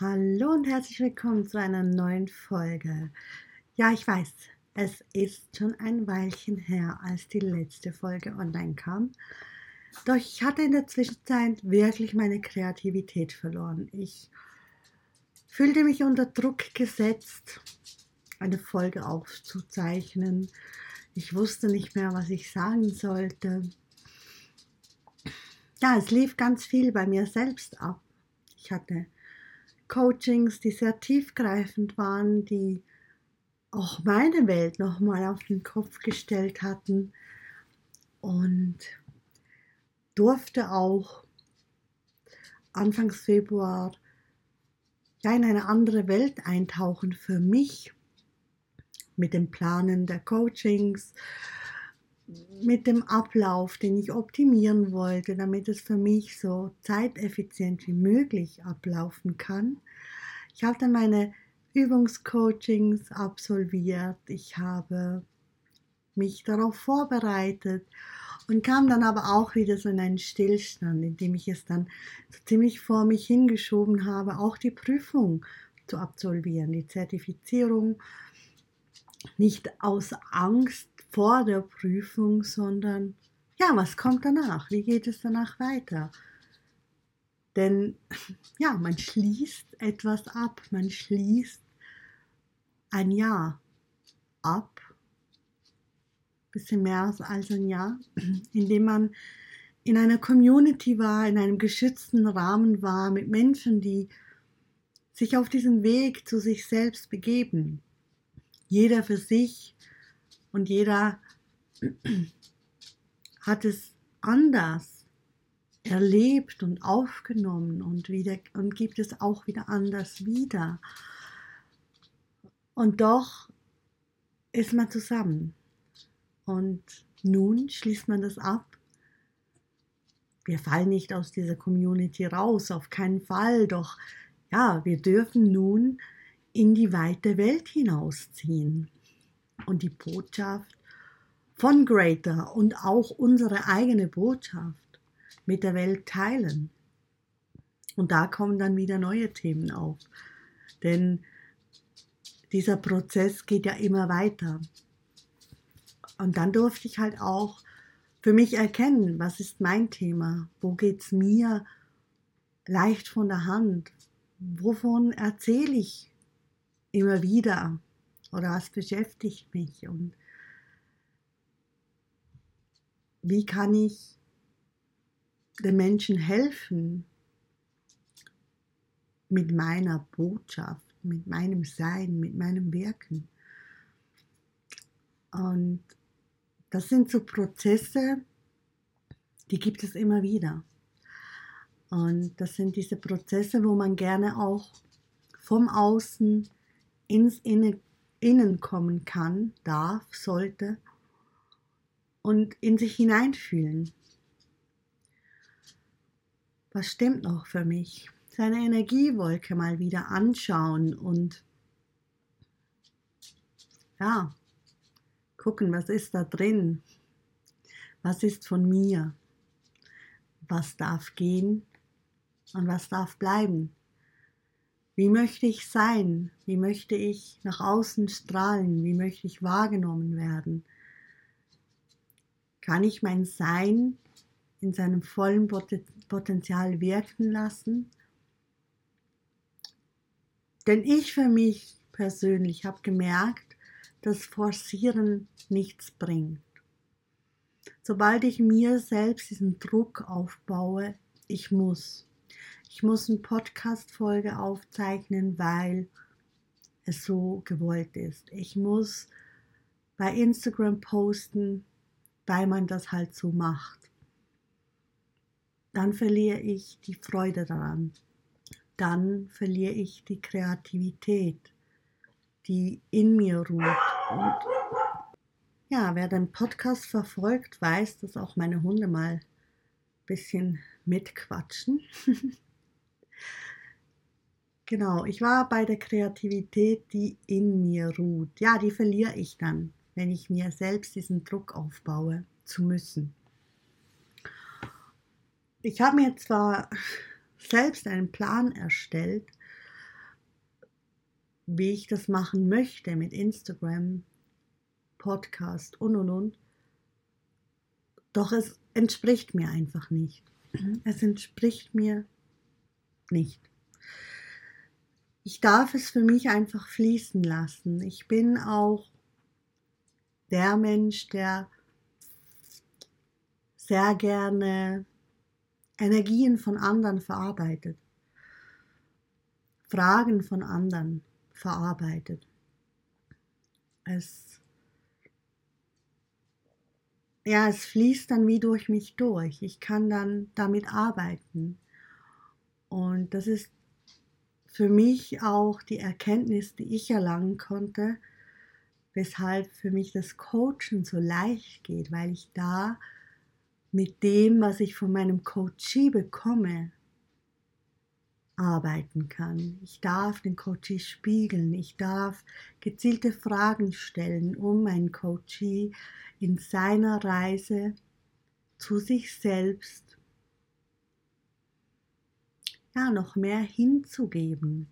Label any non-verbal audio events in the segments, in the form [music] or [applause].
Hallo und herzlich willkommen zu einer neuen Folge. Ja, ich weiß, es ist schon ein Weilchen her, als die letzte Folge online kam. Doch ich hatte in der Zwischenzeit wirklich meine Kreativität verloren. Ich fühlte mich unter Druck gesetzt, eine Folge aufzuzeichnen. Ich wusste nicht mehr, was ich sagen sollte. Ja, es lief ganz viel bei mir selbst ab. Ich hatte Coachings, die sehr tiefgreifend waren, die auch meine Welt nochmal auf den Kopf gestellt hatten. Und durfte auch Anfangs Februar ja in eine andere Welt eintauchen für mich mit dem Planen der Coachings, mit dem Ablauf, den ich optimieren wollte, damit es für mich so zeiteffizient wie möglich ablaufen kann. Ich habe dann meine Übungscoachings absolviert, ich habe mich darauf vorbereitet und kam dann aber auch wieder so in einen Stillstand, in dem ich es dann so ziemlich vor mich hingeschoben habe, auch die Prüfung zu absolvieren, die Zertifizierung, nicht aus Angst vor der Prüfung, sondern ja, was kommt danach? Wie geht es danach weiter? Denn ja, man schließt etwas ab, man schließt ein Jahr ab, bisschen mehr als ein Jahr, indem man in einer Community war, in einem geschützten Rahmen war, mit Menschen, die sich auf diesen Weg zu sich selbst begeben. Jeder für sich, und jeder hat es anders erlebt und aufgenommen und, wieder, und gibt es auch wieder anders wieder. Und doch ist man zusammen. Und nun schließt man das ab. Wir fallen nicht aus dieser Community raus, auf keinen Fall. Doch ja, wir dürfen nun in die weite Welt hinausziehen und die Botschaft von Greater und auch unsere eigene Botschaft mit der Welt teilen. Und da kommen dann wieder neue Themen auf. Denn dieser Prozess geht ja immer weiter. Und dann durfte ich halt auch für mich erkennen, was ist mein Thema, wo geht es mir leicht von der Hand, wovon erzähle ich immer wieder, oder was beschäftigt mich und wie kann ich den Menschen helfen mit meiner Botschaft, mit meinem Sein, mit meinem Wirken. Und das sind so Prozesse, die gibt es immer wieder. Und das sind diese Prozesse, wo man gerne auch vom Außen ins Innen innen kommen kann, darf, sollte und in sich hineinfühlen. Was stimmt noch für mich? Seine Energiewolke mal wieder anschauen und ja, gucken, was ist da drin? Was ist von mir? Was darf gehen und was darf bleiben? Wie möchte ich sein? Wie möchte ich nach außen strahlen? Wie möchte ich wahrgenommen werden? Kann ich mein Sein in seinem vollen Potenzial wirken lassen? Denn ich für mich persönlich habe gemerkt, dass Forcieren nichts bringt. Sobald ich mir selbst diesen Druck aufbaue, ich muss, ich muss eine Podcast-Folge aufzeichnen, weil es so gewollt ist. Ich muss bei Instagram posten, weil man das halt so macht. Dann verliere ich die Freude daran. Dann verliere ich die Kreativität, die in mir ruht. Und ja, wer den Podcast verfolgt, weiß, dass auch meine Hunde mal ein bisschen mitquatschen. [laughs] Genau, ich war bei der Kreativität, die in mir ruht. Ja, die verliere ich dann, wenn ich mir selbst diesen Druck aufbaue, zu müssen. Ich habe mir zwar [laughs] selbst einen Plan erstellt, wie ich das machen möchte mit Instagram, Podcast und und und. Doch es entspricht mir einfach nicht. Es entspricht mir nicht. Ich darf es für mich einfach fließen lassen. Ich bin auch der Mensch, der sehr gerne Energien von anderen verarbeitet, Fragen von anderen verarbeitet. Es, ja, es fließt dann wie durch mich durch. Ich kann dann damit arbeiten. Und das ist für mich auch die Erkenntnis, die ich erlangen konnte, weshalb für mich das Coachen so leicht geht, weil ich da mit dem, was ich von meinem Coachee bekomme, arbeiten kann. Ich darf den Coachee spiegeln, ich darf gezielte Fragen stellen, um meinen Coachee in seiner Reise zu sich selbst ja, noch mehr hinzugeben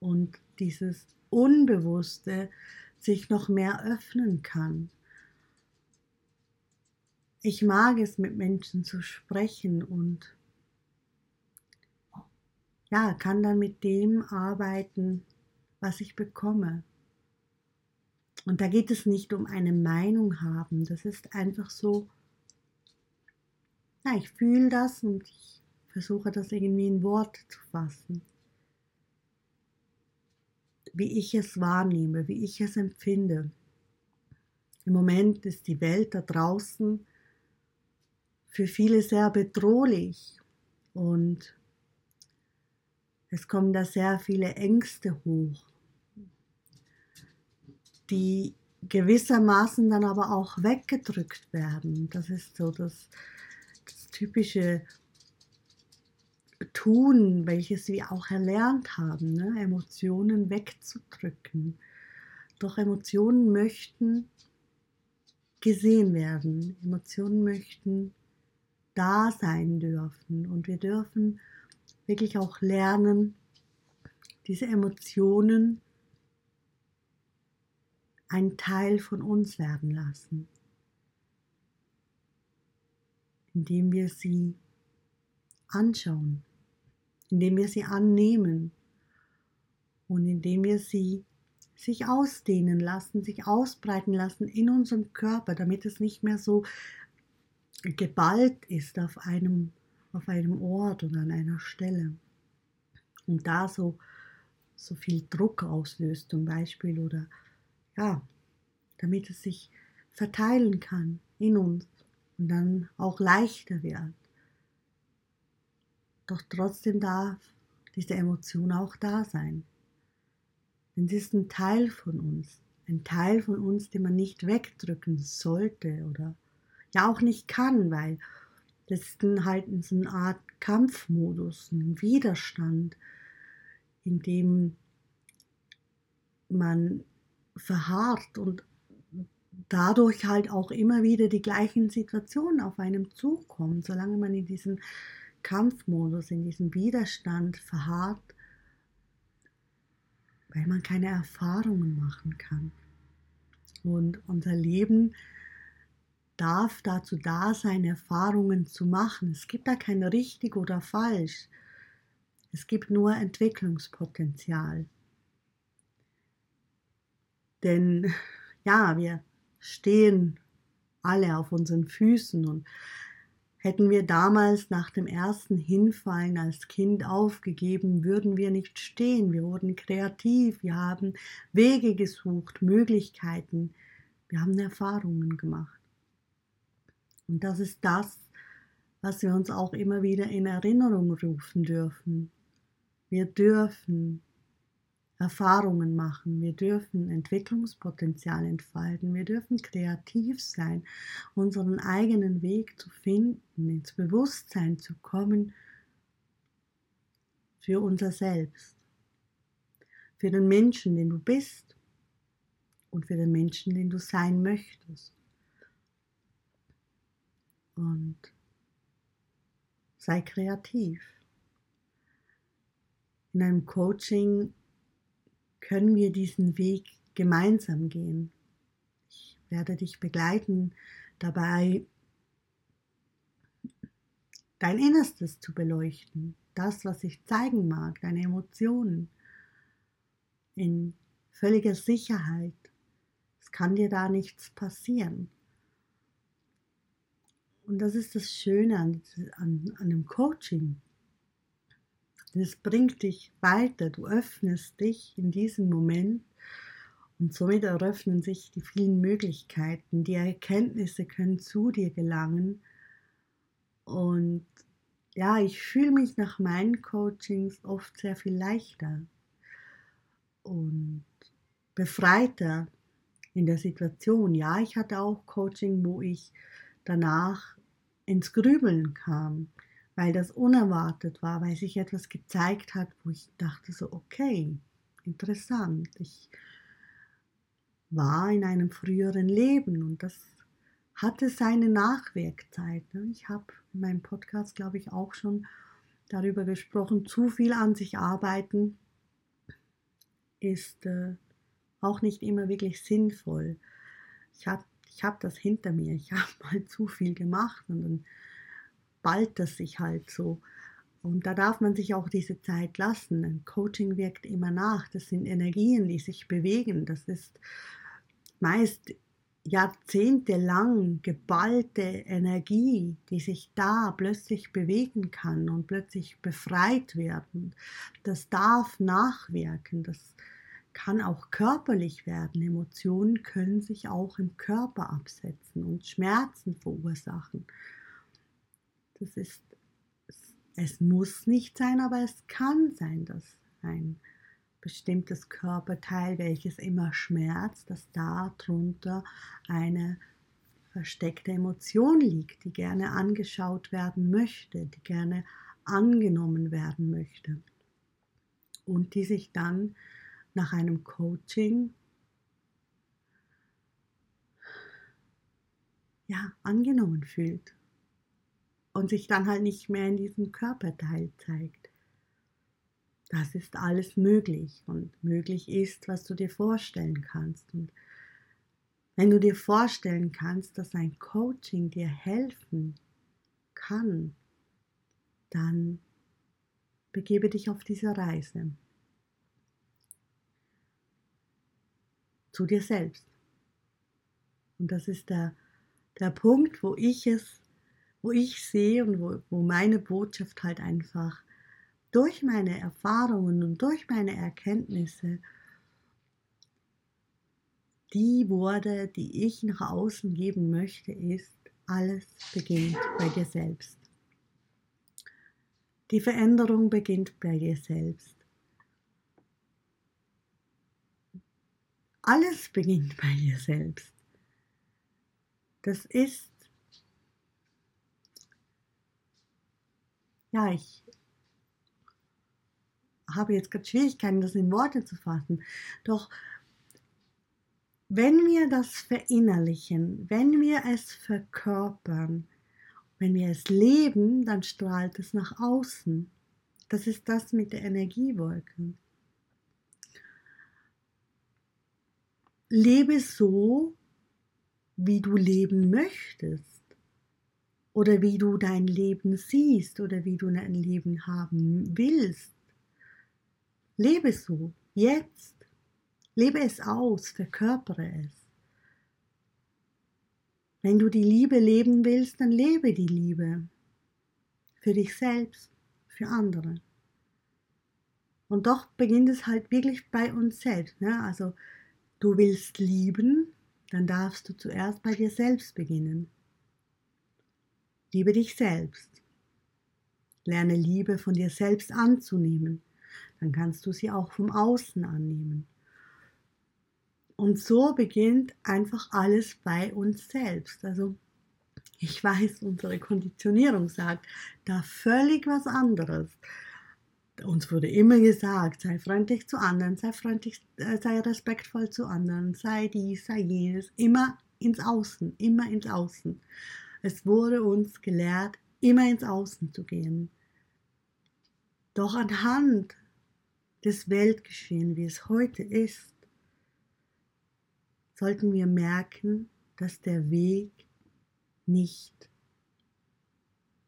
und dieses Unbewusste sich noch mehr öffnen kann. Ich mag es, mit Menschen zu sprechen und ja, kann dann mit dem arbeiten, was ich bekomme. Und da geht es nicht um eine Meinung haben, das ist einfach so, ja, ich fühle das und ich versuche das irgendwie in Wort zu fassen. Wie ich es wahrnehme, wie ich es empfinde. Im Moment ist die Welt da draußen für viele sehr bedrohlich und es kommen da sehr viele Ängste hoch, die gewissermaßen dann aber auch weggedrückt werden. Das ist so das, das typische Tun, welches wir auch erlernt haben, ne? Emotionen wegzudrücken. Doch Emotionen möchten gesehen werden. Emotionen möchten da sein dürfen. Und wir dürfen wirklich auch lernen, diese Emotionen ein Teil von uns werden lassen, indem wir sie anschauen, indem wir sie annehmen und indem wir sie sich ausdehnen lassen, sich ausbreiten lassen in unserem Körper, damit es nicht mehr so geballt ist auf einem, auf einem Ort oder an einer Stelle. Und da so, so viel Druck auslöst zum Beispiel oder ja, damit es sich verteilen kann in uns und dann auch leichter wird. Doch trotzdem darf diese Emotion auch da sein. Denn sie ist ein Teil von uns, ein Teil von uns, den man nicht wegdrücken sollte oder ja auch nicht kann, weil das ist halt so eine Art Kampfmodus, ein Widerstand, in dem man verharrt und dadurch halt auch immer wieder die gleichen Situationen auf einem zukommen, solange man in diesem Kampfmodus, in diesem Widerstand verharrt, weil man keine Erfahrungen machen kann. Und unser Leben darf dazu da sein, Erfahrungen zu machen. Es gibt da kein richtig oder falsch. Es gibt nur Entwicklungspotenzial. Denn ja, wir stehen alle auf unseren Füßen und hätten wir damals nach dem ersten Hinfallen als Kind aufgegeben, würden wir nicht stehen. Wir wurden kreativ, wir haben Wege gesucht, Möglichkeiten, wir haben Erfahrungen gemacht. Und das ist das, was wir uns auch immer wieder in Erinnerung rufen dürfen. Wir dürfen Erfahrungen machen, wir dürfen Entwicklungspotenzial entfalten, wir dürfen kreativ sein, unseren eigenen Weg zu finden, ins Bewusstsein zu kommen für unser Selbst, für den Menschen, den du bist und für den Menschen, den du sein möchtest. Und sei kreativ. In einem Coaching können wir diesen Weg gemeinsam gehen. Ich werde dich begleiten, dabei dein Innerstes zu beleuchten, das, was ich zeigen mag, deine Emotionen in völliger Sicherheit. Es kann dir da nichts passieren. Und das ist das Schöne an, an, an dem Coaching. Es bringt dich weiter, du öffnest dich in diesem Moment und somit eröffnen sich die vielen Möglichkeiten. Die Erkenntnisse können zu dir gelangen. Und ja, ich fühle mich nach meinen Coachings oft sehr viel leichter und befreiter in der Situation. Ja, ich hatte auch Coaching, wo ich danach ins Grübeln kam, weil das unerwartet war, weil sich etwas gezeigt hat, wo ich dachte so, okay, interessant. Ich war in einem früheren Leben und das hatte seine Nachwirkzeit. Ne? Ich habe in meinem Podcast, glaube ich, auch schon darüber gesprochen, zu viel an sich arbeiten ist äh, auch nicht immer wirklich sinnvoll. Ich habe ich hab das hinter mir, ich habe [laughs] mal zu viel gemacht und dann ballt das sich halt so. Und da darf man sich auch diese Zeit lassen. Ein Coaching wirkt immer nach. Das sind Energien, die sich bewegen. Das ist meist jahrzehntelang geballte Energie, die sich da plötzlich bewegen kann und plötzlich befreit werden. Das darf nachwirken. Das kann auch körperlich werden. Emotionen können sich auch im Körper absetzen und Schmerzen verursachen. Das ist, es muss nicht sein, aber es kann sein, dass ein bestimmtes Körperteil, welches immer schmerzt, dass darunter eine versteckte Emotion liegt, die gerne angeschaut werden möchte, die gerne angenommen werden möchte und die sich dann nach einem Coaching ja, angenommen fühlt und sich dann halt nicht mehr in diesem Körperteil zeigt. Das ist alles möglich und möglich ist, was du dir vorstellen kannst. Und wenn du dir vorstellen kannst, dass ein Coaching dir helfen kann, dann begebe dich auf diese Reise. zu dir selbst. Und das ist der, der Punkt, wo ich es, wo ich sehe und wo, wo meine Botschaft halt einfach durch meine Erfahrungen und durch meine Erkenntnisse die Worte, die ich nach außen geben möchte, ist, alles beginnt bei dir selbst. Die Veränderung beginnt bei dir selbst. Alles beginnt bei dir selbst. Das ist, ja, ich habe jetzt gerade Schwierigkeiten, das in Worte zu fassen. Doch wenn wir das verinnerlichen, wenn wir es verkörpern, wenn wir es leben, dann strahlt es nach außen. Das ist das mit der Energiewolke. lebe so, wie du leben möchtest oder wie du dein Leben siehst oder wie du dein Leben haben willst. Lebe so, jetzt. Lebe es aus, verkörpere es. Wenn du die Liebe leben willst, dann lebe die Liebe. Für dich selbst, für andere. Und doch beginnt es halt wirklich bei uns selbst. Ne? Also Du willst lieben, dann darfst du zuerst bei dir selbst beginnen. Liebe dich selbst. Lerne Liebe von dir selbst anzunehmen. Dann kannst du sie auch vom Außen annehmen. Und so beginnt einfach alles bei uns selbst. Also ich weiß, unsere Konditionierung sagt da völlig was anderes uns wurde immer gesagt, sei freundlich zu anderen, sei freundlich, äh, sei respektvoll zu anderen, sei dies, sei jenes, immer ins Außen, immer ins Außen. Es wurde uns gelehrt, immer ins Außen zu gehen. Doch anhand des Weltgeschehen, wie es heute ist, sollten wir merken, dass der Weg nicht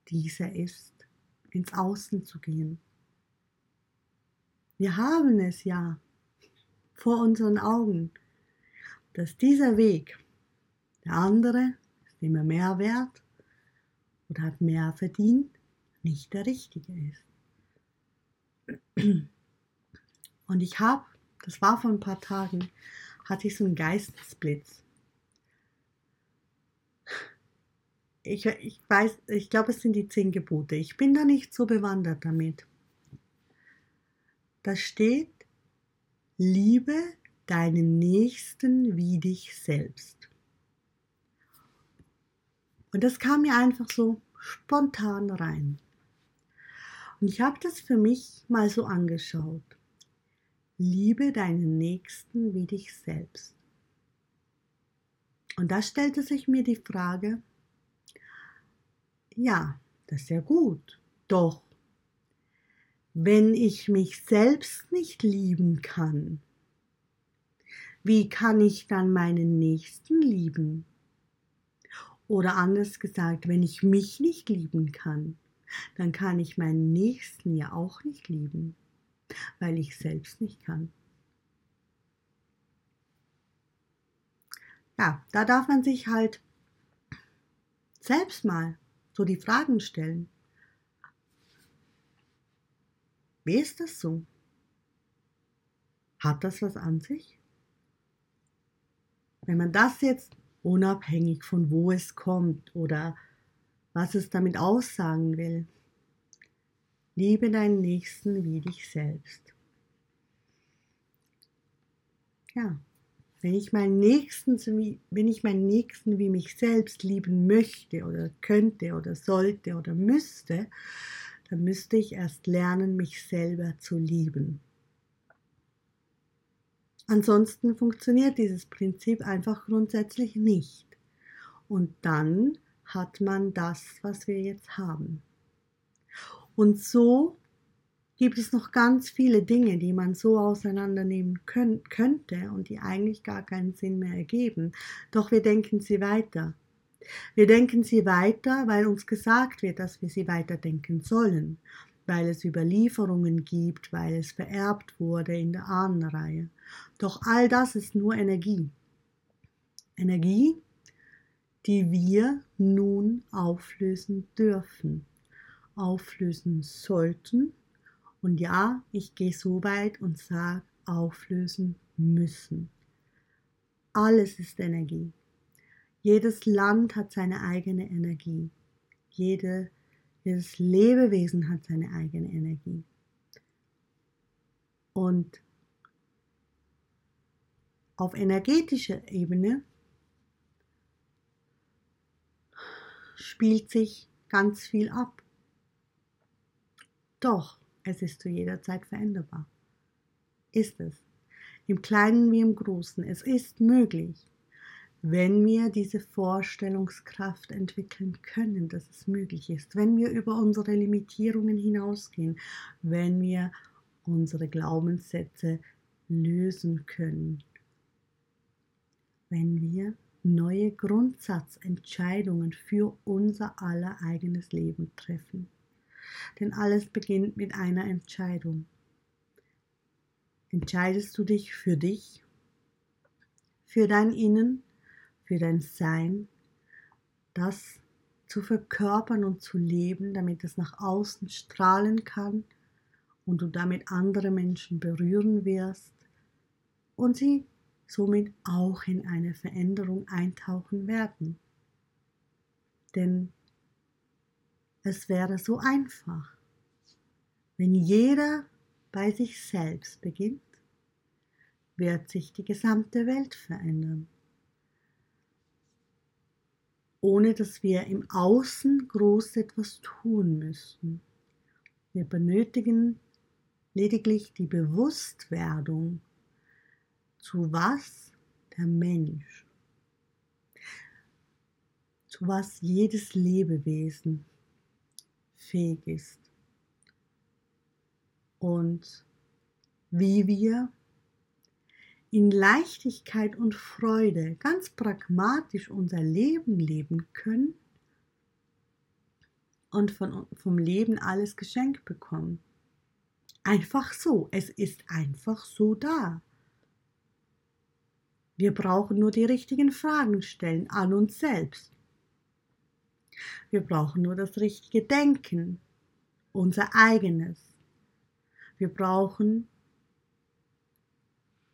dieser ist, ins Außen zu gehen. Wir haben es ja vor unseren Augen, dass dieser Weg, der andere ist immer mehr wert oder hat mehr verdient, nicht der richtige ist. Und ich habe, das war vor ein paar Tagen, hatte ich so einen Geistesblitz. Ich, ich weiß, ich glaube, es sind die zehn Gebote. Ich bin da nicht so bewandert damit. Da steht, liebe deinen Nächsten wie dich selbst. Und das kam mir einfach so spontan rein. Und ich habe das für mich mal so angeschaut. Liebe deinen Nächsten wie dich selbst. Und da stellte sich mir die Frage, ja, das ist ja gut, doch wenn ich mich selbst nicht lieben kann, wie kann ich dann meinen Nächsten lieben? Oder anders gesagt, wenn ich mich nicht lieben kann, dann kann ich meinen Nächsten ja auch nicht lieben, weil ich selbst nicht kann. Ja, da darf man sich halt selbst mal so die Fragen stellen. Wie ist das so? Hat das was an sich? Wenn man das jetzt unabhängig von wo es kommt oder was es damit aussagen will. Liebe deinen Nächsten wie dich selbst. Ja, wenn ich meinen Nächsten, wenn ich meinen Nächsten wie mich selbst lieben möchte oder könnte oder sollte oder müsste, dann müsste ich erst lernen, mich selber zu lieben. Ansonsten funktioniert dieses Prinzip einfach grundsätzlich nicht. Und dann hat man das, was wir jetzt haben. Und so gibt es noch ganz viele Dinge, die man so auseinandernehmen können, könnte und die eigentlich gar keinen Sinn mehr ergeben. Doch wir denken sie weiter. Wir denken sie weiter, weil uns gesagt wird, dass wir sie weiterdenken sollen, weil es Überlieferungen gibt, weil es vererbt wurde in der Ahnenreihe. Doch all das ist nur Energie. Energie, die wir nun auflösen dürfen, auflösen sollten. Und ja, ich gehe so weit und sage, auflösen müssen. Alles ist Energie. Jedes Land hat seine eigene Energie. Jede, jedes Lebewesen hat seine eigene Energie. Und auf energetischer Ebene spielt sich ganz viel ab. Doch es ist zu jeder Zeit veränderbar. Ist es. Im Kleinen wie im Großen. Es ist möglich, wenn wir diese Vorstellungskraft entwickeln können, dass es möglich ist, wenn wir über unsere Limitierungen hinausgehen, wenn wir unsere Glaubenssätze lösen können, wenn wir neue Grundsatzentscheidungen für unser aller eigenes Leben treffen. Denn alles beginnt mit einer Entscheidung. Entscheidest du dich für dich, für dein Innen, für dein Sein, das zu verkörpern und zu leben, damit es nach außen strahlen kann und du damit andere Menschen berühren wirst und sie somit auch in eine Veränderung eintauchen werden. Denn es wäre so einfach, wenn jeder bei sich selbst beginnt, wird sich die gesamte Welt verändern, ohne dass wir im Außen groß etwas tun müssen. Wir benötigen lediglich die Bewusstwerdung zu was der Mensch, zu was jedes Lebewesen fähig ist und wie wir in Leichtigkeit und Freude ganz pragmatisch unser Leben leben können und von, vom Leben alles geschenkt bekommen. Einfach so, es ist einfach so da. Wir brauchen nur die richtigen Fragen stellen an uns selbst. Wir brauchen nur das richtige Denken, unser eigenes. Wir brauchen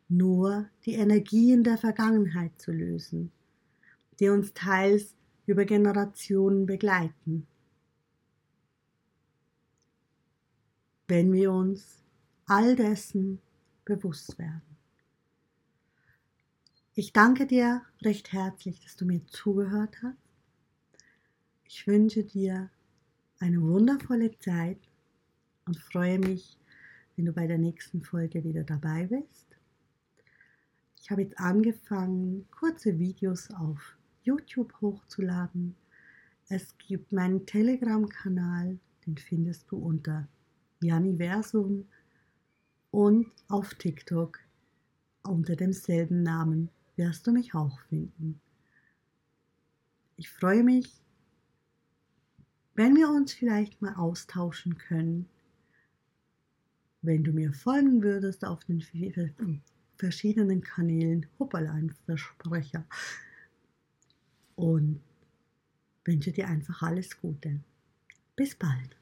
nur die Energien der Vergangenheit zu lösen, die uns teils über Generationen begleiten. Wenn wir uns all dessen bewusst werden. Ich danke dir recht herzlich, dass du mir zugehört hast. Ich wünsche dir eine wundervolle Zeit und freue mich, wenn du bei der nächsten Folge wieder dabei bist. Ich habe jetzt angefangen, kurze Videos auf YouTube hochzuladen. Es gibt meinen Telegram-Kanal, den findest du unter Janiversum und auf TikTok unter demselben Namen wirst du mich auch finden. Ich freue mich, wenn wir uns vielleicht mal austauschen können, wenn du mir folgen würdest auf den verschiedenen Kanälen. Hoppala, ein Versprecher. Und wünsche dir einfach alles Gute. Bis bald.